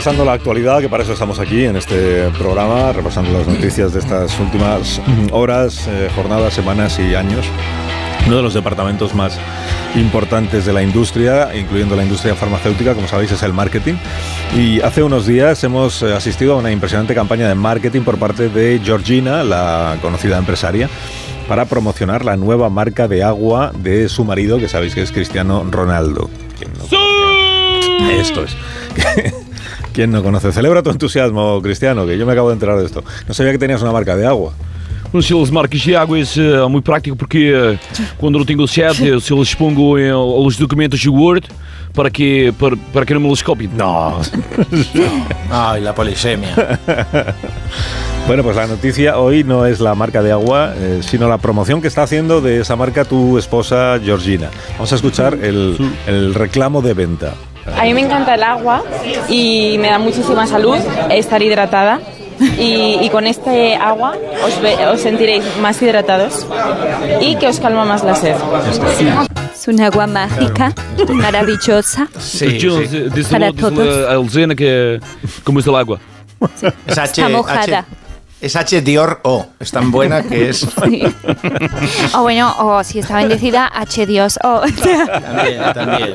Speaker 1: Repasando la actualidad, que para eso estamos aquí en este programa, repasando las noticias de estas últimas horas, eh, jornadas, semanas y años. Uno de los departamentos más importantes de la industria, incluyendo la industria farmacéutica, como sabéis, es el marketing. Y hace unos días hemos eh, asistido a una impresionante campaña de marketing por parte de Georgina, la conocida empresaria, para promocionar la nueva marca de agua de su marido, que sabéis que es Cristiano Ronaldo. ¿Quién no conoce? [LAUGHS] Esto es. ¿Quién no conoce? Celebra tu entusiasmo, Cristiano, que yo me acabo de enterar de esto. No sabía que tenías una marca de agua.
Speaker 2: Um selos marcas de água é eh, muito prático porque eh, quando eu tenho sede, se eles pongo os documentos de Word para que, para, para que não me los copien.
Speaker 1: No. [LAUGHS]
Speaker 9: Ay, la polisemia. [LAUGHS]
Speaker 1: Bueno, pues la noticia hoy no es la marca de agua, eh, sino la promoción que está haciendo de esa marca tu esposa Georgina. Vamos a escuchar el, el reclamo de venta.
Speaker 14: A mí me encanta el agua y me da muchísima salud estar hidratada. Y, y con este agua os, ve- os sentiréis más hidratados y que os calma más la sed.
Speaker 5: Es un agua mágica, maravillosa.
Speaker 2: Eh, diz
Speaker 5: Para todos.
Speaker 2: a Elisena que como es el agua.
Speaker 9: Es H,
Speaker 5: Está mojada.
Speaker 9: H- es H Dior O. Es tan buena que es. [LAUGHS]
Speaker 6: O bueno, o si está bendecida, H Dios. Oh. [LAUGHS]
Speaker 9: También, también.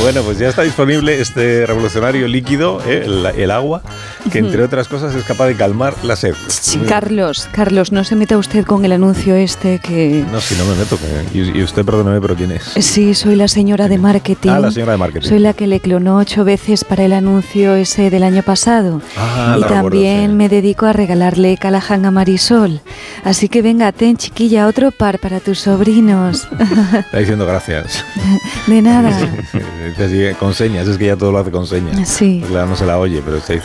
Speaker 1: Bueno, pues ya está disponible este revolucionario líquido, eh, el, el agua, que entre otras cosas es capaz de calmar la sed.
Speaker 7: Sí, Carlos, Carlos, no se meta usted con el anuncio este que...
Speaker 1: No, si no me meto. que- Y, y usted, perdóneme, pero ¿quién es?
Speaker 7: Sí, soy la señora de marketing.
Speaker 1: Ah, la señora de marketing.
Speaker 7: Soy la que le clonó ocho veces para el anuncio ese del año pasado.
Speaker 1: Ah,
Speaker 7: y
Speaker 1: la
Speaker 7: también me dedico a regalarle Callahan a Marisol. Así que venga, ten chiquilla, otro par para tus sobrinos. [LAUGHS]
Speaker 1: Está diciendo gracias. [LAUGHS]
Speaker 7: de nada. [LAUGHS]
Speaker 1: Dice así, con señas, es que ya todo lo hace con señas.
Speaker 7: Sí.
Speaker 1: Pues claro, no se la oye, pero dice,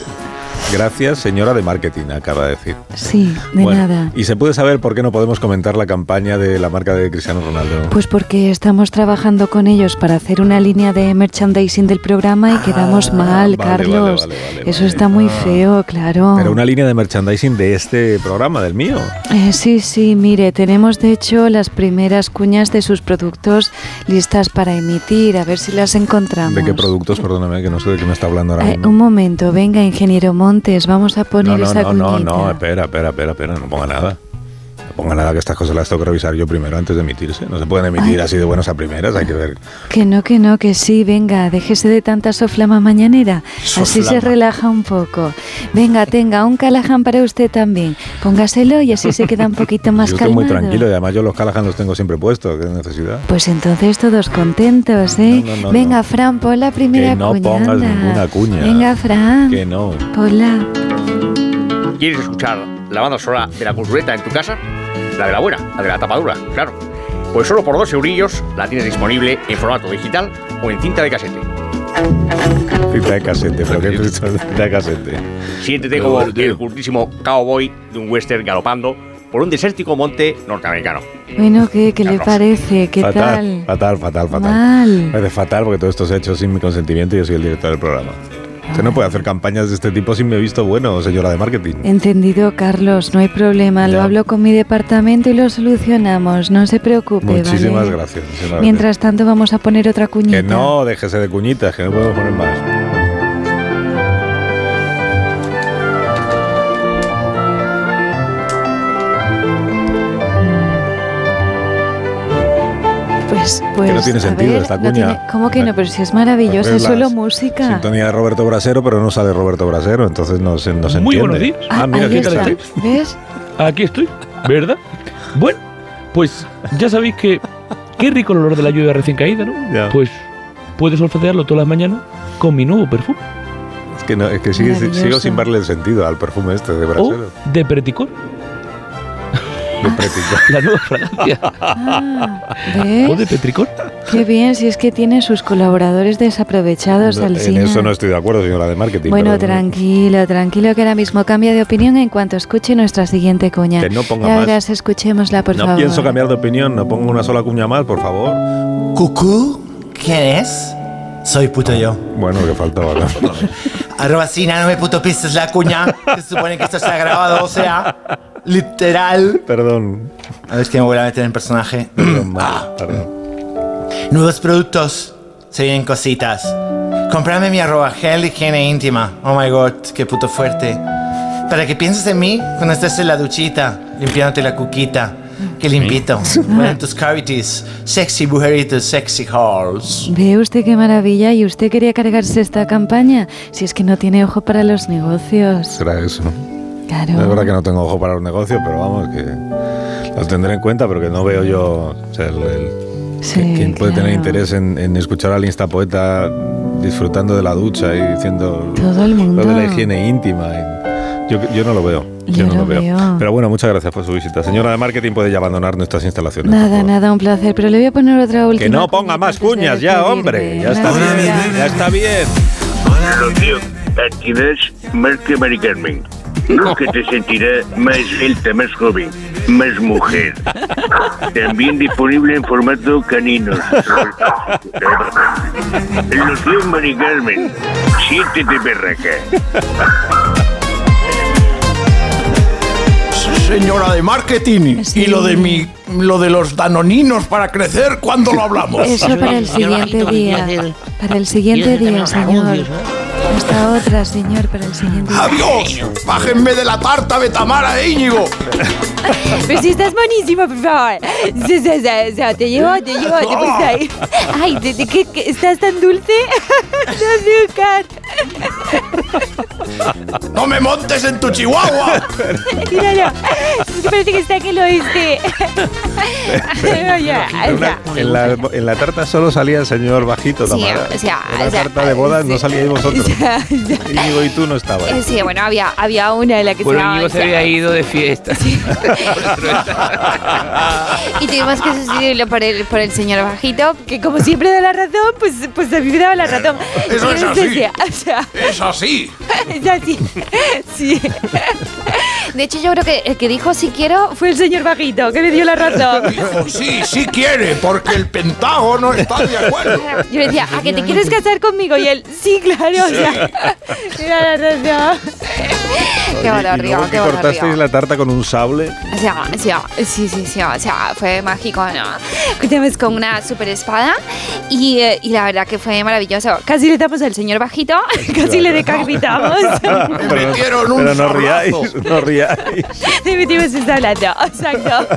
Speaker 1: Gracias, señora de marketing, acaba de decir.
Speaker 7: Sí, de
Speaker 1: Bueno,
Speaker 7: nada.
Speaker 1: ¿Y se puede saber por qué no podemos comentar la campaña de la marca de Cristiano Ronaldo?
Speaker 7: Pues porque estamos trabajando con ellos para hacer una línea de merchandising del programa y quedamos mal,
Speaker 1: Ah, vale,
Speaker 7: Carlos.
Speaker 1: vale, vale,
Speaker 7: Eso está muy feo, claro.
Speaker 1: Pero una línea de merchandising de este programa, del mío.
Speaker 7: Eh, sí, sí, mire, tenemos de hecho las primeras cuñas de sus productos listas para emitir, a ver si las encontramos.
Speaker 1: ¿De qué productos? Perdóname, que no sé de qué me está hablando ahora
Speaker 7: Eh,
Speaker 1: mismo.
Speaker 7: un momento, venga, ingeniero Montes, vamos a poner
Speaker 1: No, no,
Speaker 7: esa
Speaker 1: no, no,
Speaker 7: cuñita.
Speaker 1: no, espera, espera, espera, espera, no ponga nada. Ponga nada que estas cosas las tengo que revisar yo primero antes de emitirse. No se pueden emitir
Speaker 7: Ay.
Speaker 1: así de buenas a primeras, hay que ver.
Speaker 7: Que no, que no, que sí, venga, déjese de tanta soflama mañanera. Así se
Speaker 1: Soflama.
Speaker 7: relaja un poco. Venga, tenga un Callahan para usted también. Póngaselo y así se queda un poquito [LAUGHS] más
Speaker 1: yo estoy
Speaker 7: calmado.
Speaker 1: muy tranquilo y además yo los Callahan los tengo siempre puestos, qué necesidad.
Speaker 7: Pues entonces todos contentos, ¿eh?
Speaker 1: No, no, no,
Speaker 7: Venga, Fran, pon la primera
Speaker 1: Que no
Speaker 7: cuña.
Speaker 1: pongas
Speaker 7: anda.
Speaker 1: ninguna cuña.
Speaker 7: Venga, Fran.
Speaker 1: Que no.
Speaker 7: Ponla.
Speaker 15: ¿Quieres escuchar la banda sonora de la cultureta en tu casa? La de la buena, la de la tapadura, claro. Pues solo por dos eurillos la tienes disponible en formato digital o en cinta de casete.
Speaker 1: Cinta de casete, pero qué cinta de casete.
Speaker 15: Siéntete como el cultísimo cowboy de un western galopando por un desértico monte norteamericano.
Speaker 7: Bueno, ¿qué, qué le parece? ¿Qué
Speaker 1: fatal,
Speaker 7: tal?
Speaker 1: fatal, fatal, fatal.
Speaker 7: Mal.
Speaker 1: Me parece fatal porque todo esto se ha hecho sin mi consentimiento y yo soy el director del programa. Usted no puede hacer campañas de este tipo sin mi visto bueno, señora de marketing.
Speaker 7: Entendido, Carlos, no hay problema. Lo
Speaker 1: Ya.
Speaker 7: hablo con mi departamento y lo solucionamos. No se preocupe,
Speaker 1: Muchísimas
Speaker 7: ¿vale?
Speaker 1: gracias.
Speaker 7: Mientras tanto, vamos a poner otra cuñita.
Speaker 1: Que no, déjese de cuñitas, que no podemos poner más.
Speaker 7: Pues, pues.
Speaker 1: que no tiene
Speaker 7: a
Speaker 1: sentido
Speaker 7: ver,
Speaker 1: esta
Speaker 7: no
Speaker 1: cuña.
Speaker 7: tiene- ¿Cómo que no? Pero si es maravillosa,
Speaker 1: Pues
Speaker 7: es solo música.
Speaker 1: Sintonía de Roberto Brasero, pero no sale Roberto Brasero, entonces no se, no se
Speaker 2: Muy
Speaker 1: entiende.
Speaker 2: buenos días.
Speaker 1: Ah, mira,
Speaker 7: Ahí
Speaker 1: aquí
Speaker 7: está.
Speaker 1: está.
Speaker 7: ¿Ves?
Speaker 2: Aquí estoy, ¿verdad? Bueno, pues ya sabéis que qué rico el olor de la lluvia recién caída, ¿no?
Speaker 1: Ya.
Speaker 2: Pues puedes olfatearlo todas las mañanas con mi nuevo perfume.
Speaker 1: Es que, no, es que sigue- sigo sin darle el sentido al perfume este de
Speaker 2: O
Speaker 1: Brasero.
Speaker 2: de Preticor.
Speaker 1: De Petricor.
Speaker 2: La nueva fragancia.
Speaker 5: Ah, ¿ves?
Speaker 2: ¿O de Petricor?
Speaker 5: Qué bien, si es que tiene sus colaboradores desaprovechados
Speaker 1: No,
Speaker 5: al
Speaker 1: en
Speaker 5: cine.
Speaker 1: eso no estoy de acuerdo, señora de marketing.
Speaker 5: Bueno, tranquilo, tranquilo, que ahora mismo cambia de opinión en cuanto escuche nuestra siguiente cuña.
Speaker 1: Que no ponga
Speaker 5: Ya
Speaker 1: más.
Speaker 5: verás, escuchémosla, por
Speaker 1: no
Speaker 5: favor.
Speaker 1: pienso cambiar de opinión, no pongo una sola cuña más, por favor.
Speaker 9: ¿Cucú? ¿Quién es? Soy puto yo.
Speaker 1: Bueno, que faltaba. ¿no? [LAUGHS]
Speaker 9: Arroba Sina, no me puto pistes la cuña. Se supone que esto está grabado, o sea, literal.
Speaker 1: Perdón.
Speaker 9: A ver, es que me voy a meter en personaje.
Speaker 1: Perdón, perdón.
Speaker 9: Nuevos productos. Se vienen cositas. Comprame mi arroba gel de higiene íntima. Oh my god, qué puto fuerte. Para que pienses en mí cuando estés en la duchita, limpiándote la cuquita. Qué limpito. [LAUGHS] Bueno, tus cavities. Sexy bujeritos, sexy halls.
Speaker 5: ¿Ve usted qué maravilla? ¿Y usted quería cargarse esta campaña? Si es que no tiene ojo para los negocios.
Speaker 1: Será eso.
Speaker 5: Claro.
Speaker 1: Es verdad que no tengo ojo para los negocios, pero vamos, que los tendré en cuenta, pero que no veo yo. O sea, el, el-
Speaker 5: Sí,
Speaker 1: que- ¿Quién puede tener interés en, en escuchar al instapoeta disfrutando de la ducha y diciendo
Speaker 5: Todo el mundo.
Speaker 1: lo de la higiene íntima? y- yo, yo no lo veo. Yo,
Speaker 5: Yo
Speaker 1: no
Speaker 5: lo
Speaker 1: veo.
Speaker 5: veo.
Speaker 1: Pero bueno, muchas gracias por su visita. Señora de marketing, puede ya abandonar nuestras instalaciones.
Speaker 5: Nada, nada, un placer. Pero le voy a poner otra última.
Speaker 1: Que no ponga más cuñas ya, hombre. Ya está
Speaker 5: Gracias.
Speaker 1: bien, ya está bien.
Speaker 16: Lo tío, Carmen. Nunca te sentirás más esbelta, más joven, más mujer. También disponible en formato canino. Loción Mari Carmen. Siéntete berraca.
Speaker 17: Señora de marketing, y lo de mi, lo de los danoninos para crecer, ¿cuándo lo hablamos?
Speaker 5: Eso para el siguiente día. Para el siguiente día, señor. Hasta otra, señor, para el siguiente.
Speaker 17: ¡Adiós! ¡Bájenme de la tarta Betamara e Íñigo!
Speaker 7: Pero si estás buenísimo, por favor. O sea, o sea, o sea, te llevo, te llevo, te puse ahí. Ay, ¿de, de qué, qué- estás tan dulce? [LAUGHS] De azúcar.
Speaker 17: ¡No me montes en tu chihuahua!
Speaker 7: Míralo. Es que parece que está en el oeste. Oye,
Speaker 1: En, una- en la, en la tarta solo salía el señor bajito,
Speaker 6: Sí,
Speaker 1: Tamara.
Speaker 6: o sea,
Speaker 1: en la
Speaker 6: o sea,
Speaker 1: tarta de bodas no salíais vosotros. [LAUGHS] Íñigo y tú no estabas.
Speaker 6: Eh, Sí, bueno, había, había una en la que
Speaker 3: Bueno,
Speaker 6: se llamaba-
Speaker 3: Íñigo se había ido de fiesta. [LAUGHS]
Speaker 6: Y tuvimos que sustituirlo por el, por el señor bajito.
Speaker 7: que como siempre da la razón, pues, pues a mí me daba la razón.
Speaker 17: Eso es así.
Speaker 7: o sea,
Speaker 17: ¡Es así! [LAUGHS]
Speaker 7: es así. Sí.
Speaker 6: De hecho, yo creo que el que dijo si quiero
Speaker 7: Fue el señor bajito que me dio la razón. [LAUGHS]
Speaker 17: Dijo, sí, sí quiere, porque el Pentágono está de acuerdo.
Speaker 7: Yo le decía, ¿a que te quieres casar conmigo? Y él, sí, claro, o sea, [LAUGHS] la razón.
Speaker 6: Qué
Speaker 1: luego
Speaker 6: qué
Speaker 1: que
Speaker 6: valor,
Speaker 1: cortasteis la tarta con un sable.
Speaker 6: O sea, o sea, sí, sí, sí, o sea, fue mágico, ¿no? Cortamos con una super espada y, eh, y la verdad que fue maravilloso. Casi le damos al señor bajito, [LAUGHS] casi le decapitamos. [LAUGHS]
Speaker 1: Pero,
Speaker 17: metieron un
Speaker 1: pero no riáis, no riáis.
Speaker 7: Le metimos esta hablando, exacto.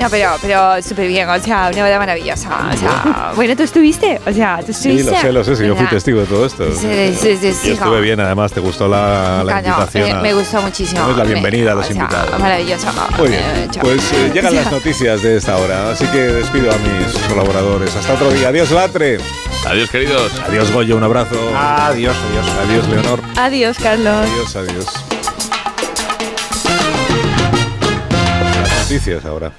Speaker 6: No, pero, pero súper bien, o sea, una boda maravillosa. O sea, [LAUGHS]
Speaker 7: Bueno, tú estuviste, o sea, tú
Speaker 1: Sí,
Speaker 7: estuviste.
Speaker 1: lo sé, lo sé, sí, yo fui testigo de todo esto.
Speaker 6: Sí, sí, sí, sí,
Speaker 1: Y estuve bien, además, te gustó la, la
Speaker 6: No,
Speaker 1: invitación.
Speaker 6: me,
Speaker 1: a-
Speaker 6: me gustó muchísimo.
Speaker 1: Damos la
Speaker 6: Me-
Speaker 1: bienvenida a los
Speaker 6: o sea,
Speaker 1: invitados.
Speaker 6: Maravilloso.
Speaker 1: Muy bien,
Speaker 6: Eh,
Speaker 1: pues eh, llegan las noticias de esta hora, así que despido a mis colaboradores. Hasta otro día. Adiós, Latre.
Speaker 2: Adiós, queridos.
Speaker 1: Adiós, Goyo, un abrazo.
Speaker 9: Adiós, adiós.
Speaker 1: Adiós, Leonor.
Speaker 5: Adiós, Carlos.
Speaker 1: Adiós, adiós. Las noticias ahora.